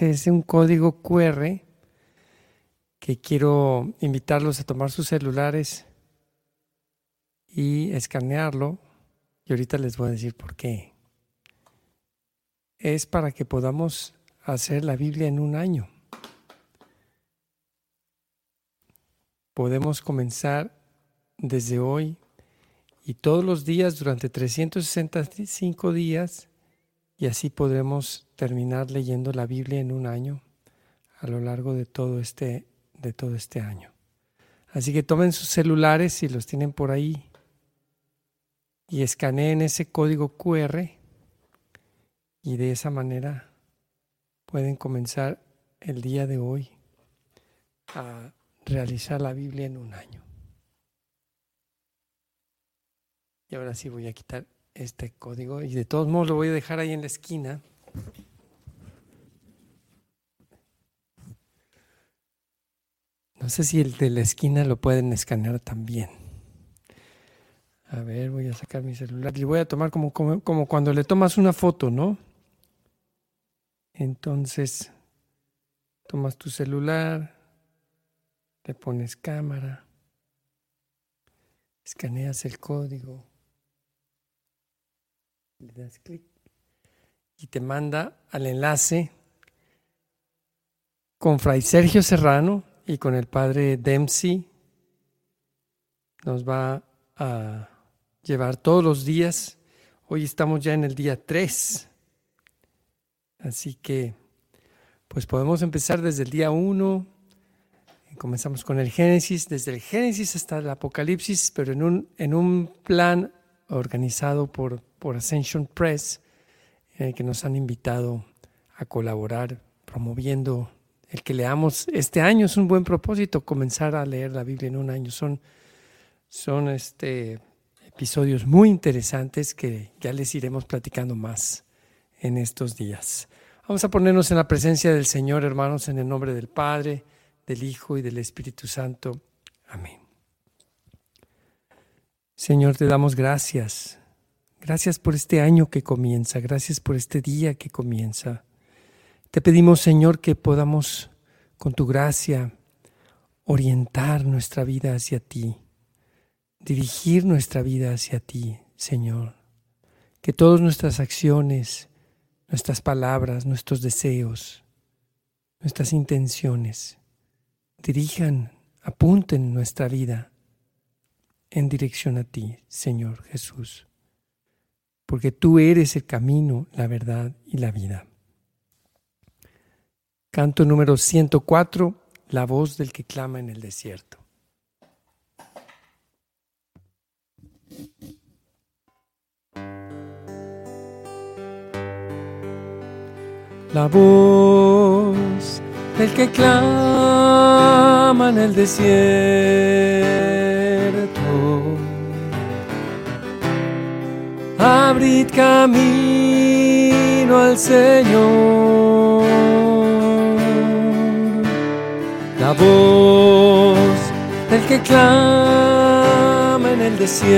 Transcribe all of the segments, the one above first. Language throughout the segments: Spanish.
es un código QR que quiero invitarlos a tomar sus celulares y escanearlo. Y ahorita les voy a decir por qué. Es para que podamos hacer la Biblia en un año. Podemos comenzar desde hoy y todos los días durante 365 días y así podremos terminar leyendo la Biblia en un año a lo largo de todo este, de todo este año. Así que tomen sus celulares si los tienen por ahí y escaneen ese código QR y de esa manera pueden comenzar el día de hoy a realizar la Biblia en un año. Y ahora sí voy a quitar este código y de todos modos lo voy a dejar ahí en la esquina. No sé si el de la esquina lo pueden escanear también. A ver, voy a sacar mi celular y voy a tomar como, como, como cuando le tomas una foto, ¿no? Entonces, tomas tu celular, le pones cámara, escaneas el código le das clic y te manda al enlace con Fray Sergio Serrano y con el padre Dempsey. Nos va a llevar todos los días. Hoy estamos ya en el día 3. Así que, pues podemos empezar desde el día 1. Comenzamos con el Génesis, desde el Génesis hasta el Apocalipsis, pero en un, en un plan organizado por, por Ascension Press, el que nos han invitado a colaborar promoviendo el que leamos este año. Es un buen propósito comenzar a leer la Biblia en un año. Son, son este, episodios muy interesantes que ya les iremos platicando más en estos días. Vamos a ponernos en la presencia del Señor, hermanos, en el nombre del Padre, del Hijo y del Espíritu Santo. Amén. Señor, te damos gracias. Gracias por este año que comienza, gracias por este día que comienza. Te pedimos, Señor, que podamos, con tu gracia, orientar nuestra vida hacia ti, dirigir nuestra vida hacia ti, Señor. Que todas nuestras acciones, nuestras palabras, nuestros deseos, nuestras intenciones, dirijan, apunten nuestra vida en dirección a ti, Señor Jesús, porque tú eres el camino, la verdad y la vida. Canto número 104, la voz del que clama en el desierto. La voz del que clama en el desierto abrid camino al Señor. La voz del que clama en el desierto.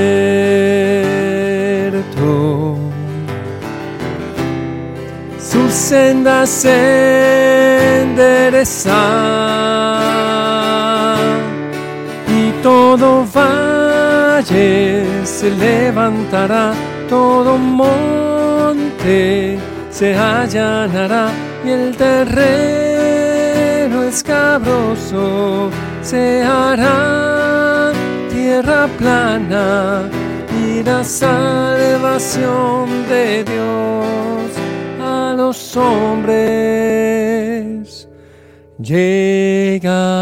Sus sendas enderezar y todo valle se levantará todo monte se allanará y el terreno escabroso se hará tierra plana y la salvación de Dios a los hombres llegará.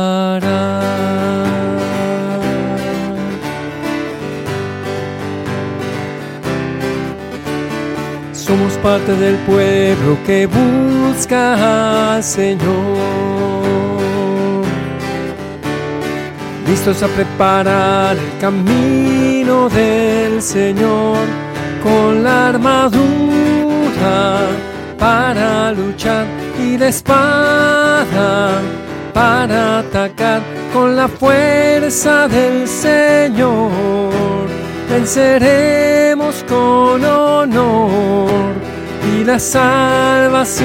Parte del pueblo que busca al Señor. Listos a preparar el camino del Señor con la armadura para luchar y la espada para atacar con la fuerza del Señor venceremos con honor y la salvación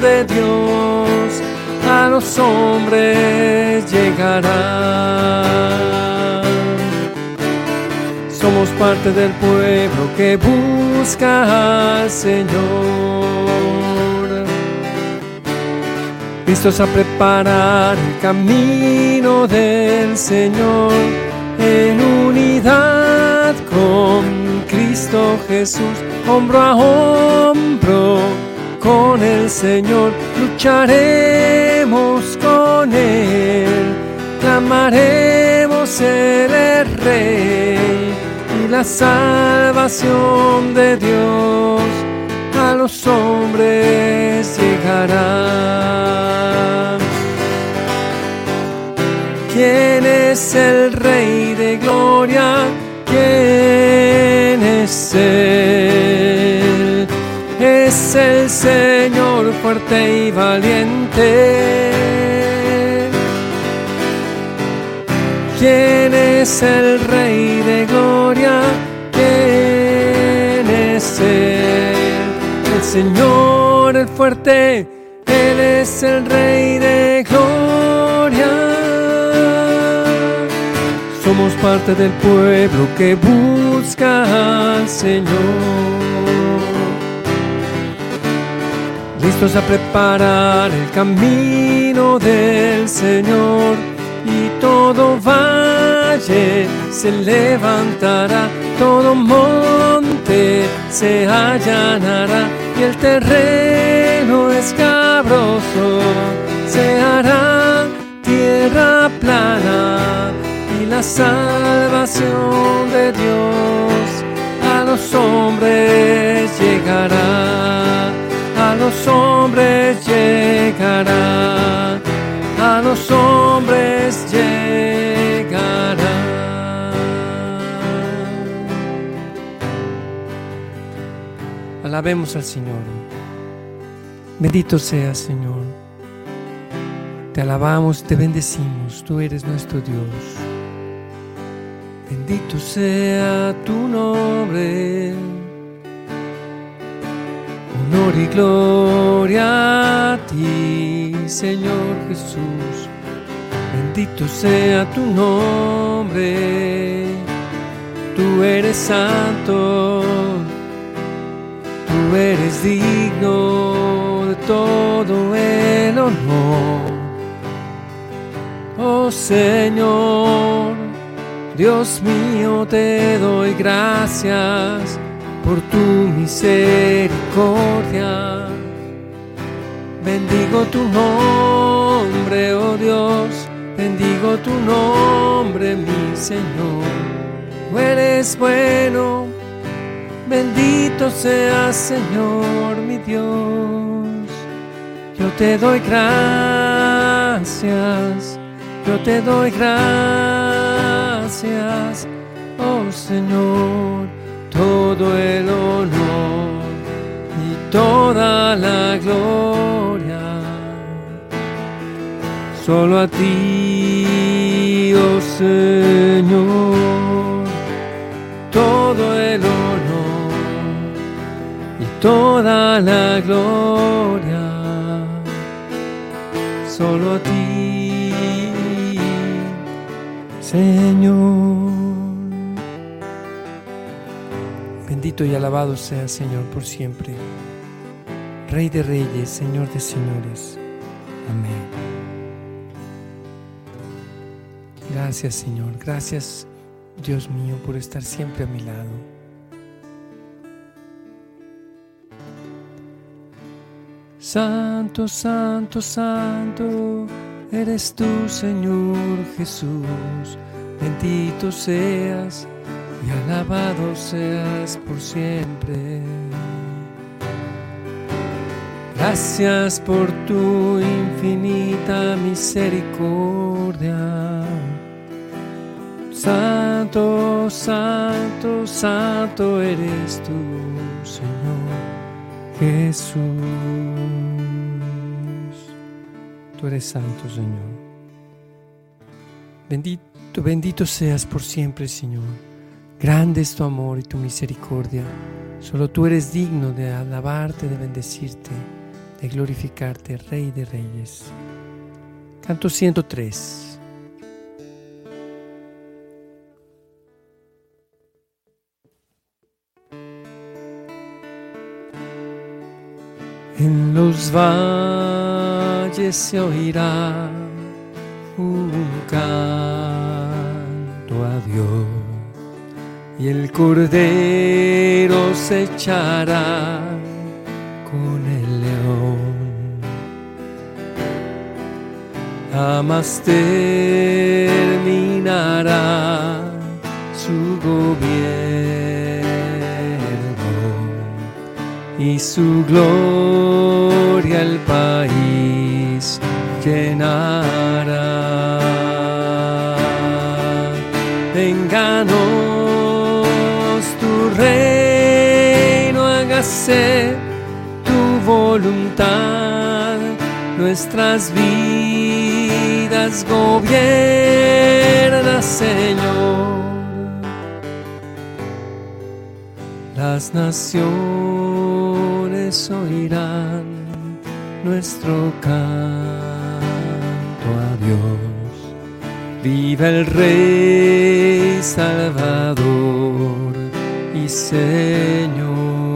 de Dios a los hombres llegará. Somos parte del pueblo que busca al Señor listos a preparar el camino del Señor en unidad con Cristo Jesús, hombro a hombro con el Señor, lucharemos con Él, clamaremos el Rey y la salvación de Dios a los hombres llegará. ¿Quién es el Rey de Gloria? ¿Quién es Él? Es el Señor fuerte y valiente. ¿Quién es el Rey de Gloria? ¿Quién es Él? Señor el fuerte, Él es el Rey de gloria. Somos parte del pueblo que busca al Señor. Listos a preparar el camino del Señor. Y todo valle se levantará, todo monte se allanará y el terreno escabroso se hará tierra plana y la salvación de Dios a los hombres llegará, los hombres llegará, a los hombres llegará. Alabemos al Señor. Bendito seas, Señor. Te alabamos, te bendecimos. Tú eres nuestro Dios. Bendito sea tu nombre. Y gloria a ti, Señor Jesús. Bendito sea tu nombre. Tú eres santo tú eres digno de todo el honor. Oh Señor, Dios mío, te doy gracias por tu misericordia. Bendigo tu nombre, oh Dios, bendigo tu nombre, mi Señor. Tú eres bueno Bendito seas, Señor, mi Dios. Yo te doy gracias, yo te doy gracias, oh Señor, todo el honor y toda la gloria. Solo a ti, oh Señor, todo el honor toda la gloria solo a ti, Señor. Bendito y alabado sea, Señor, por siempre. Rey de reyes, Señor de señores. Amén. Gracias, Señor. Gracias, Dios mío, por estar siempre a mi lado. Santo, santo, santo, eres tú, Señor Jesús. Bendito seas y alabado seas por siempre. Gracias por tu infinita misericordia. Santo, santo, santo eres tú, Señor Jesús. Tú eres santo, Señor. Bendito, bendito seas por siempre, Señor. Grande es tu amor y tu misericordia. Solo tú eres digno de alabarte, de bendecirte, de glorificarte, Rey de Reyes. Canto 103. En los valles se oirá un canto a Dios y el cordero se echará con el león. Jamás terminará su gobierno y su gloria el país llenará. Venganos hágase tu voluntad, nuestras vidas gobierna, Señor. Las naciones oirán nuestro canto a Dios. Viva el Rey Salvador y Señor.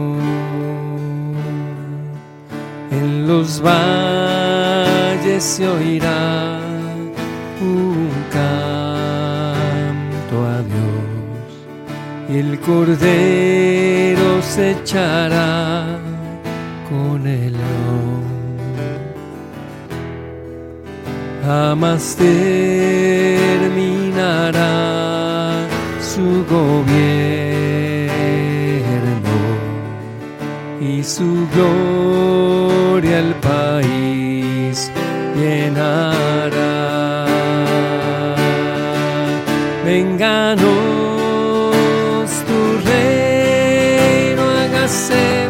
En los valles se oirá un canto a Dios el Cordero se echará con el león. Jamás terminará su gobierno su gloria el país llenará. Venganos tu reino, hágase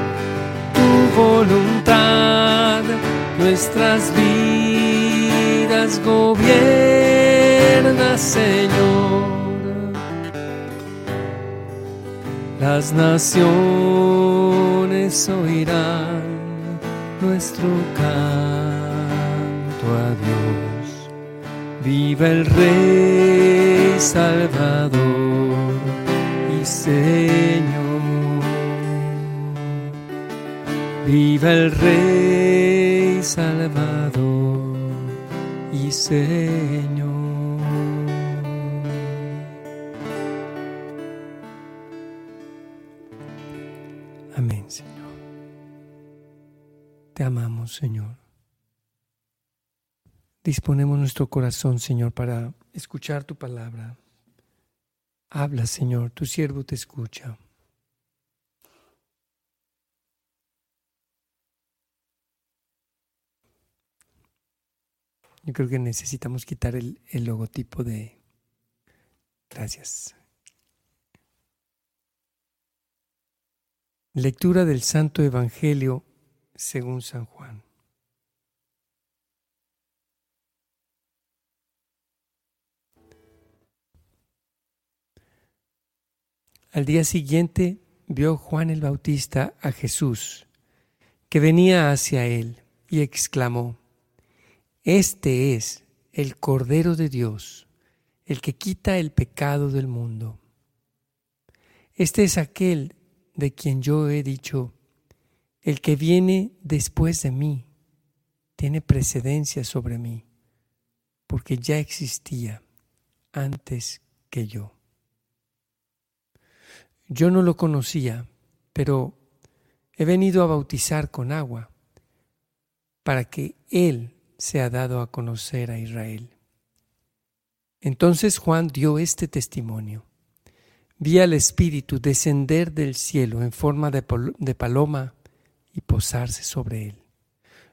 tu voluntad, nuestras vidas gobierna, Señor. Las naciones oirán nuestro canto a Dios. Viva el Rey Salvador y Señor. Viva el Rey Salvador y Señor. Te amamos, Señor. Disponemos nuestro corazón, Señor, para escuchar tu palabra. Habla, Señor, tu siervo te escucha. Yo creo que necesitamos quitar el, el logotipo de... Gracias. Lectura del Santo Evangelio según San Juan. Al día siguiente vio Juan el Bautista a Jesús, que venía hacia él, y exclamó, Este es el Cordero de Dios, el que quita el pecado del mundo. Este es aquel de quien yo he dicho, el que viene después de mí tiene precedencia sobre mí, porque ya existía antes que yo. Yo no lo conocía, pero he venido a bautizar con agua para que Él sea dado a conocer a Israel. Entonces Juan dio este testimonio. Vi al Espíritu descender del cielo en forma de, paloma y posarse sobre él.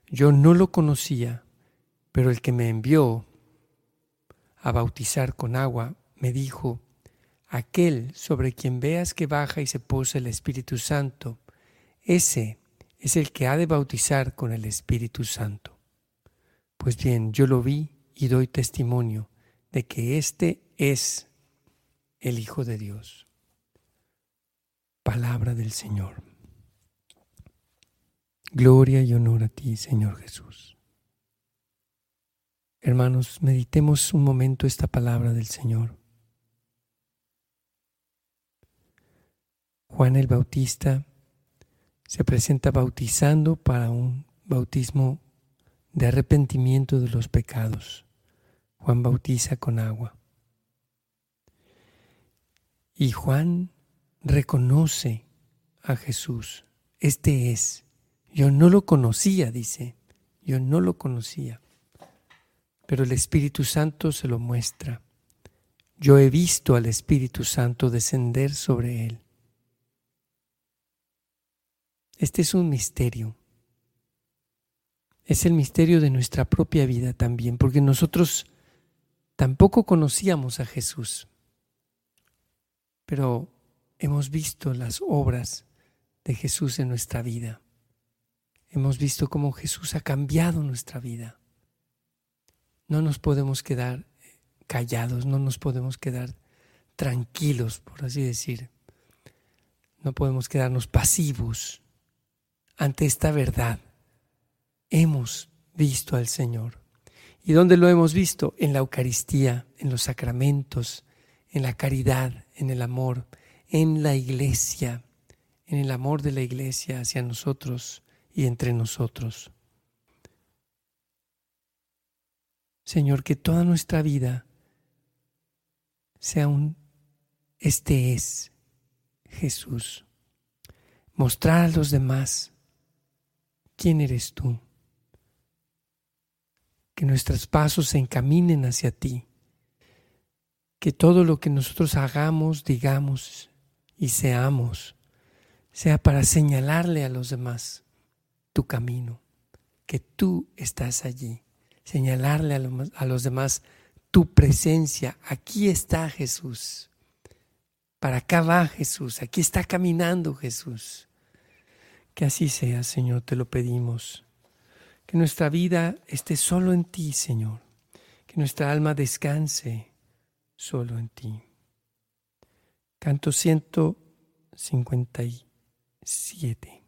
Yo no lo conocía, pero el que me envió a bautizar con agua me dijo, aquel sobre quien veas que baja y se posa el Espíritu Santo, ese es el que ha de bautizar con el Espíritu Santo. Pues bien, yo lo vi y doy testimonio de que este es el Hijo de Dios. palabra del Señor. Gloria y honor a ti, Señor Jesús. Hermanos, meditemos un momento esta palabra del Señor. Juan el Bautista se presenta bautizando para un bautismo de arrepentimiento de los pecados. Juan bautiza con agua. Y Juan reconoce a Jesús. Este es. Yo no lo conocía, dice. Yo no lo conocía. Pero el Espíritu Santo se lo muestra. Yo he visto al Espíritu Santo descender sobre él. Este es un misterio. Es el misterio de nuestra propia vida también, porque nosotros tampoco conocíamos a Jesús, pero hemos visto las obras de Jesús en nuestra vida. Hemos visto cómo Jesús ha cambiado nuestra vida. No nos podemos quedar callados, no nos podemos quedar tranquilos, por así decir. No podemos quedarnos pasivos ante esta verdad. Hemos visto al Señor. ¿Y dónde lo hemos visto? En la Eucaristía, en los sacramentos, en la caridad, en el amor, en la iglesia, en el amor de la iglesia hacia nosotros y entre nosotros. Señor, que toda nuestra vida sea un, este es Jesús. Mostrar a los demás ¿Quién eres tú? Que nuestros pasos se encaminen hacia ti. Que todo lo que nosotros hagamos, digamos y seamos sea para señalarle a los demás camino, que tú estás allí, señalarle a, los demás tu presencia. Aquí está Jesús. Para acá va Jesús, aquí está caminando Jesús. Que así sea, Señor, te lo pedimos. Que nuestra vida esté solo en ti, Señor. Que nuestra alma descanse solo en ti. Canto 157.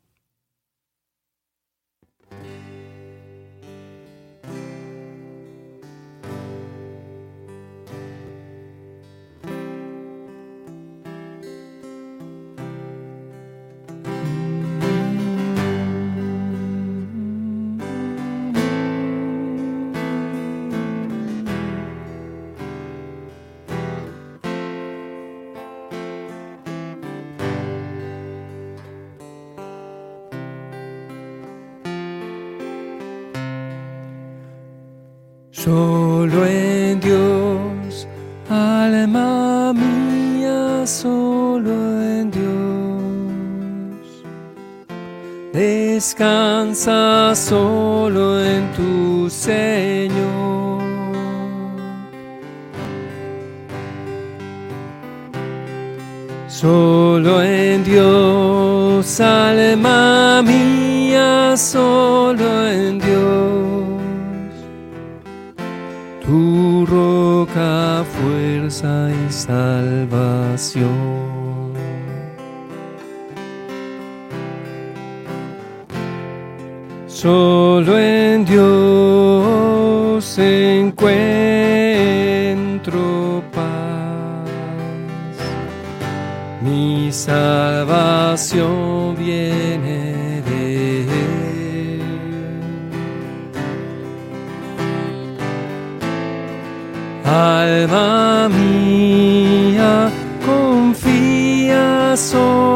Solo en Dios, alma mía, solo en Dios. Descansa solo en tu Señor. Solo en Dios, alma mía, solo salvación. Solo en Dios encuentro paz, mi salvación viene Alma corações.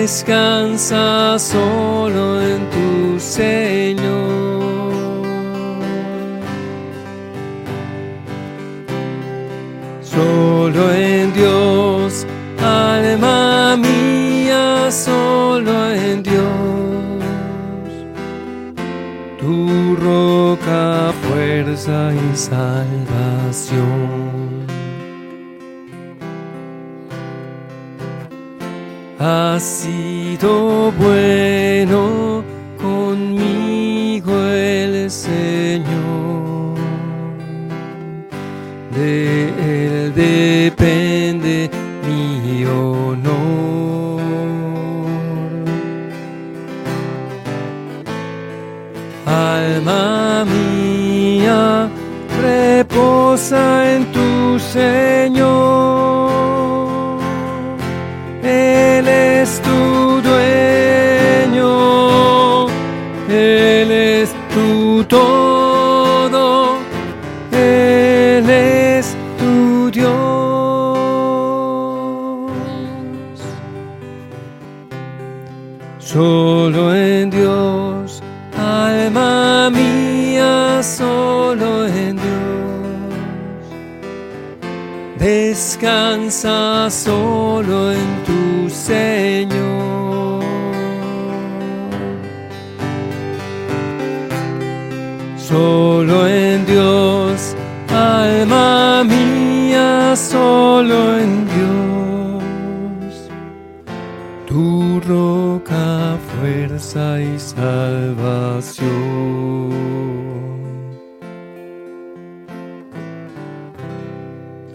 Descansa solo en tu Señor. Solo en Dios, alma mía, solo en Dios, tu roca, fuerza y salvación. Ha sido bueno conmigo el Señor. De Él depende mi honor. Alma mía, reposa en tu Señor. Solo en Dios, alma mía, solo en Dios. Descansa solo en tu Señor.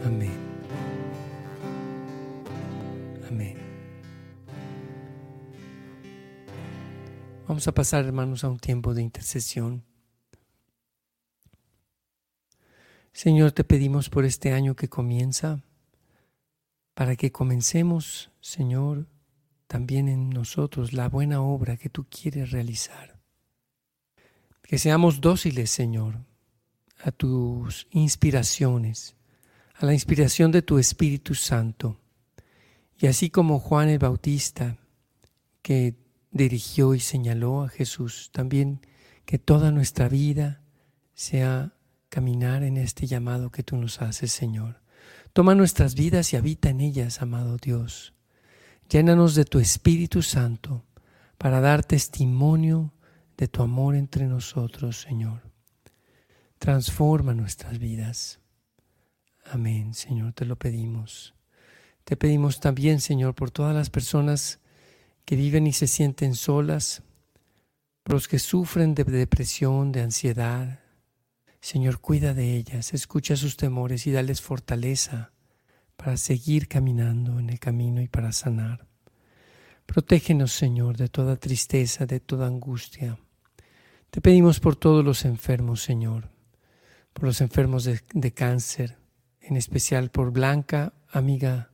Amén. Amén. Vamos a pasar, hermanos, a un tiempo de intercesión. Señor, te pedimos por este año que comienza, para que comencemos, Señor, también en nosotros la buena obra que tú quieres realizar. Que seamos dóciles, Señor, a tus inspiraciones, a la inspiración de tu Espíritu Santo. Y así como Juan el Bautista, que dirigió y señaló a Jesús, también que toda nuestra vida sea caminar en este llamado que tú nos haces, Señor. Toma nuestras vidas y habita en ellas, amado Dios. Llénanos de tu Espíritu Santo para dar testimonio de tu amor entre nosotros, Señor. Transforma nuestras vidas. Amén, Señor, te lo pedimos. Te pedimos también, Señor, por todas las personas que viven y se sienten solas, por los que sufren de depresión, de ansiedad, Señor, cuida de ellas, escucha sus temores y dales fortaleza para seguir caminando en el camino y para sanar. Protégenos, Señor, de toda tristeza, de toda angustia. Te pedimos por todos los enfermos, Señor, por los enfermos de, cáncer, en especial por Blanca, amiga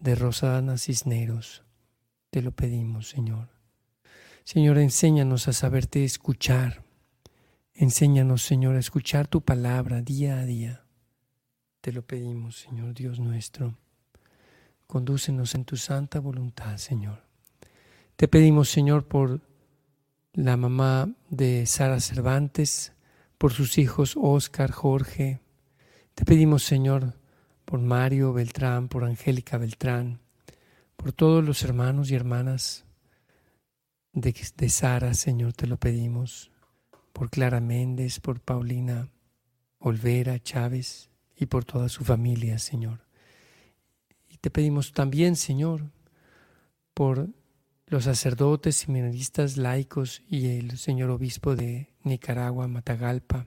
de Rosana Cisneros. Te lo pedimos, Señor. Señor, enséñanos a saberte escuchar Enséñanos, Señor, a escuchar tu palabra día a día. Te lo pedimos, Señor Dios nuestro. Condúcenos en tu santa voluntad, Señor. Te pedimos, Señor, por la mamá de Sara Cervantes, por sus hijos Oscar, Jorge. Te pedimos, Señor, por Mario Beltrán, por Angélica Beltrán, por todos los hermanos y hermanas de, de Sara, Señor, te lo pedimos por Clara Méndez, por Paulina Olvera Chávez y por toda su familia, Señor. Y te pedimos también, Señor, por los sacerdotes, seminaristas, laicos y el señor obispo de Nicaragua, Matagalpa.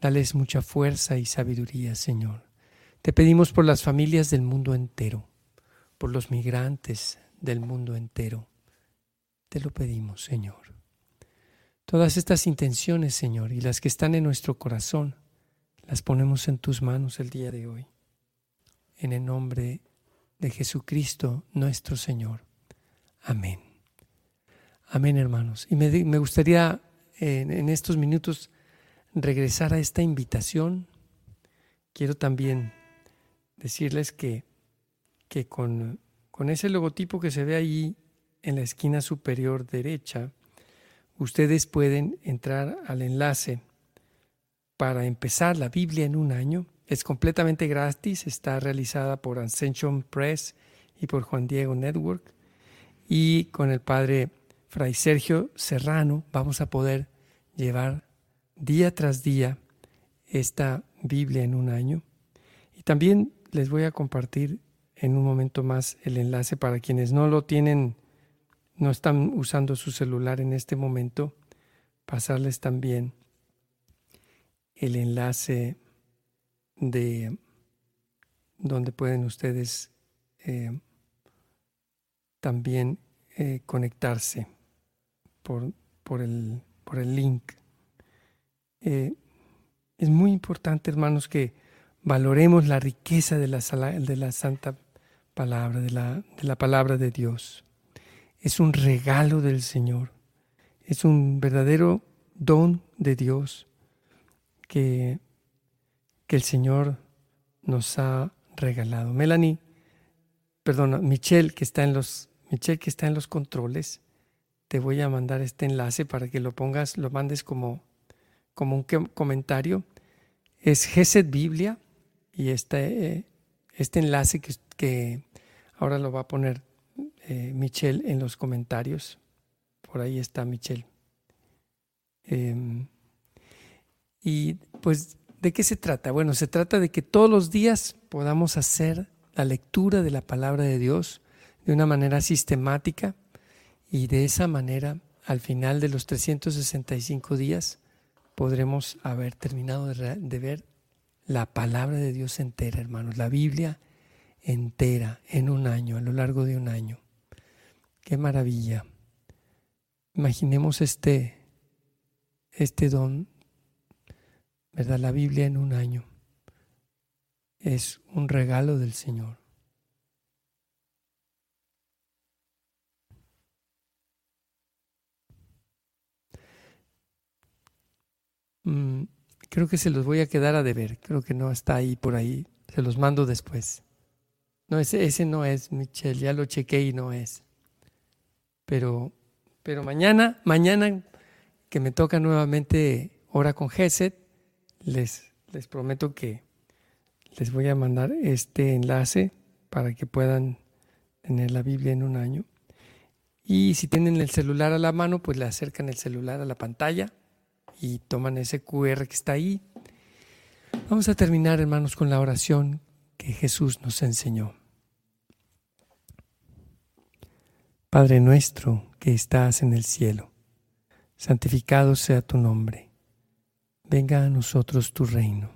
Dales mucha fuerza y sabiduría, Señor. Te pedimos por las familias del mundo entero, por los migrantes del mundo entero. Te lo pedimos, Señor. Todas estas intenciones, Señor, y las que están en nuestro corazón, las ponemos en tus manos el día de hoy. En el nombre de Jesucristo, nuestro Señor. Amén. Amén, hermanos. Y me, gustaría en, estos minutos regresar a esta invitación. Quiero también decirles que, que con, con ese logotipo que se ve ahí en la esquina superior derecha, ustedes pueden entrar al enlace para empezar la Biblia en un año. Es completamente gratis, está realizada por Ascension Press y por Juan Diego Network. Y con el padre Fray Sergio Serrano vamos a poder llevar día tras día esta Biblia en un año. Y también les voy a compartir en un momento más el enlace para quienes no lo tienen, no están usando su celular en este momento, pasarles también el enlace de donde pueden ustedes eh, también eh, conectarse por, por, el, por, el, link. Eh, es muy importante, hermanos, que valoremos la riqueza de la, de la santa palabra, de la, de la palabra de Dios. Es un regalo del Señor. Es un verdadero don de Dios que, que el Señor nos ha regalado. Melanie, perdona, Michelle que está en los que está en los controles, te voy a mandar este enlace para que lo pongas, lo mandes como, como un comentario. Es Gesed Biblia y este, este enlace que, que, ahora lo va a poner eh, Michelle en los comentarios. Por ahí está Michelle. Em, y pues, ¿de qué se trata? Bueno, se trata de que todos los días podamos hacer la lectura de la palabra de Dios de una manera sistemática y de esa manera, al final de los 365 días, podremos haber terminado de, ver la palabra de Dios entera, hermanos, la Biblia entera en un año, a lo largo de un año. Qué maravilla. Imaginemos este, este don, ¿verdad? La Biblia en un año. Es un regalo del Señor. Mm, creo que se los voy a quedar a deber. Creo que no está ahí por ahí. Se los mando después. No, ese, ese no es, Michelle. Ya lo chequé y no es. Pero, pero mañana, mañana que me toca nuevamente hora con Geset, les, les prometo que les voy a mandar este enlace para que puedan tener la Biblia en un año. Y si tienen el celular a la mano, pues le acercan el celular a la pantalla y toman ese QR que está ahí. Vamos a terminar, hermanos, con la oración que Jesús nos enseñó. Padre nuestro que estás en el cielo, santificado sea tu nombre. Venga a nosotros tu reino.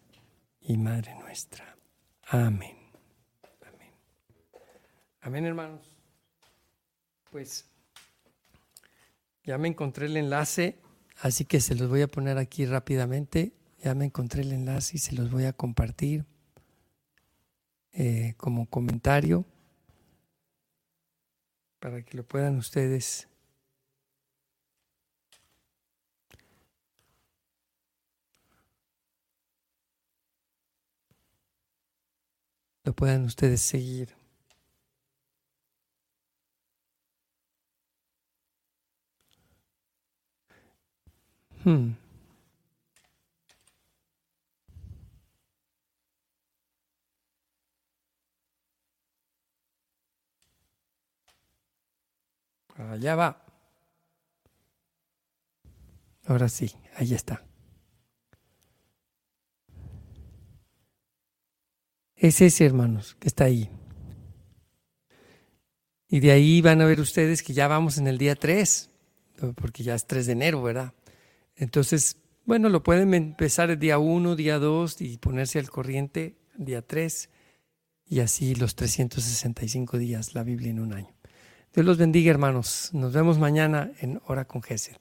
y Madre nuestra. Amén. Amén. Amén, hermanos. Pues ya me encontré el enlace Así que se los voy a poner aquí rápidamente. Ya me encontré el enlace y se los voy a compartir eh, como comentario para que lo puedan ustedes lo puedan ustedes seguir. Hmm. Allá va. Ahora sí, ahí está. Es ese, hermanos, que está ahí. Y de ahí van a ver ustedes que ya vamos en el día 3. porque ya es 3 de enero, ¿verdad? Entonces, bueno, lo pueden empezar el día 1, día 2 y ponerse al corriente día 3 y así los 365 días, la Biblia en un año. Dios los bendiga, hermanos. Nos vemos mañana en Hora con Gesed.